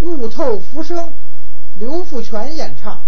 悟透浮生，刘富全演唱。